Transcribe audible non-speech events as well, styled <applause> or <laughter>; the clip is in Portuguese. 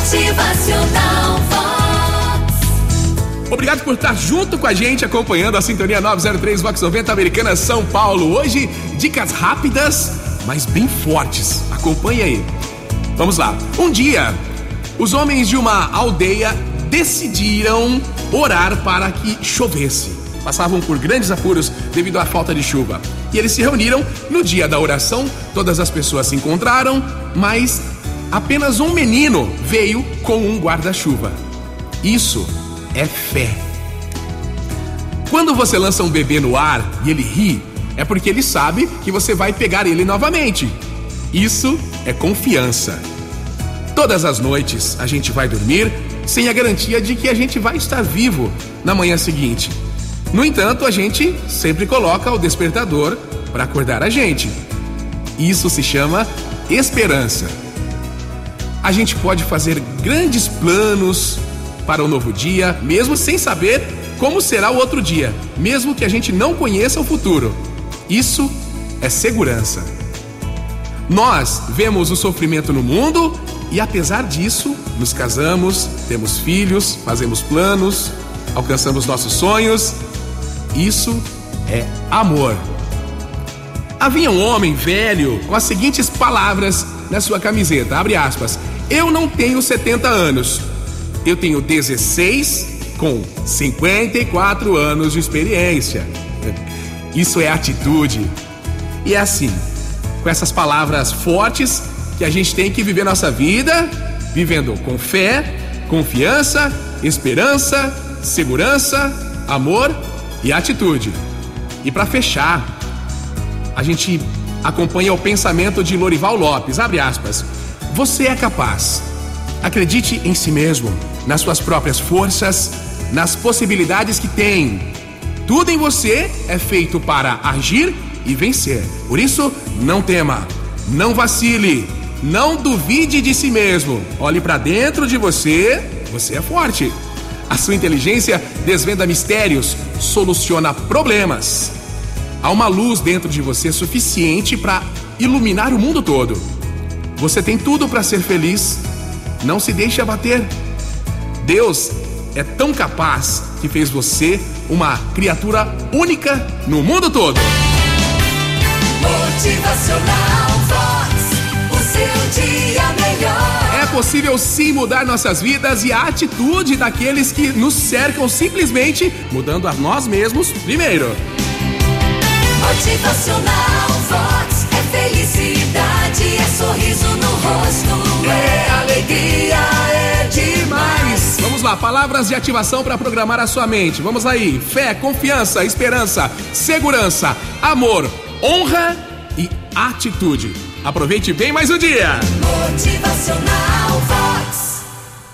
Motivacional Vox. Obrigado por estar junto com a gente, acompanhando a Sintonia 903 Vox 90 Americana São Paulo. Hoje, dicas rápidas, mas bem fortes. Acompanhe aí. Vamos lá. Um dia, os homens de uma aldeia decidiram orar para que chovesse. Passavam por grandes apuros devido à falta de chuva. E eles se reuniram no dia da oração, todas as pessoas se encontraram, mas apenas um menino veio com um guarda-chuva. Isso é fé. Quando você lança um bebê no ar e ele ri, é porque ele sabe que você vai pegar ele novamente. Isso é confiança. Todas as noites a gente vai dormir sem a garantia de que a gente vai estar vivo na manhã seguinte. No entanto, a gente sempre coloca o despertador para acordar a gente. Isso se chama esperança. A gente pode fazer grandes planos para o novo dia, mesmo sem saber como será o outro dia, mesmo que a gente não conheça o futuro. Isso é segurança. Nós vemos o sofrimento no mundo e, apesar disso, nos casamos, temos filhos, fazemos planos, alcançamos nossos sonhos. Isso é amor. Havia um homem velho com as seguintes palavras na sua camiseta, abre aspas. Eu não tenho 70 anos. Eu tenho 16 com 54 anos de experiência. <laughs> Isso é atitude. E é assim, com essas palavras fortes que a gente tem que viver nossa vida, vivendo com fé, confiança, esperança, segurança, amor e atitude. E para fechar, a gente acompanha o pensamento de Lorival Lopes, abre aspas. Você é capaz. Acredite em si mesmo, nas suas próprias forças, nas possibilidades que tem. Tudo em você é feito para agir e vencer. Por isso, não tema, não vacile, não duvide de si mesmo. Olhe para dentro de você, você é forte. A sua inteligência desvenda mistérios, soluciona problemas. Há uma luz dentro de você suficiente para iluminar o mundo todo. Você tem tudo para ser feliz. Não se deixe abater. Deus é tão capaz que fez você uma criatura única no mundo todo. Motivacional Vox. O seu dia melhor. É possível sim mudar nossas vidas e a atitude daqueles que nos cercam simplesmente mudando a nós mesmos primeiro. Motivacional Vox. É felicidade, é sorriso no rosto. É alegria, é demais. Vamos lá, palavras de ativação para programar a sua mente. Vamos aí. Fé, confiança, esperança, segurança, amor, honra e atitude. Aproveite bem mais um dia. Motivacional Vox.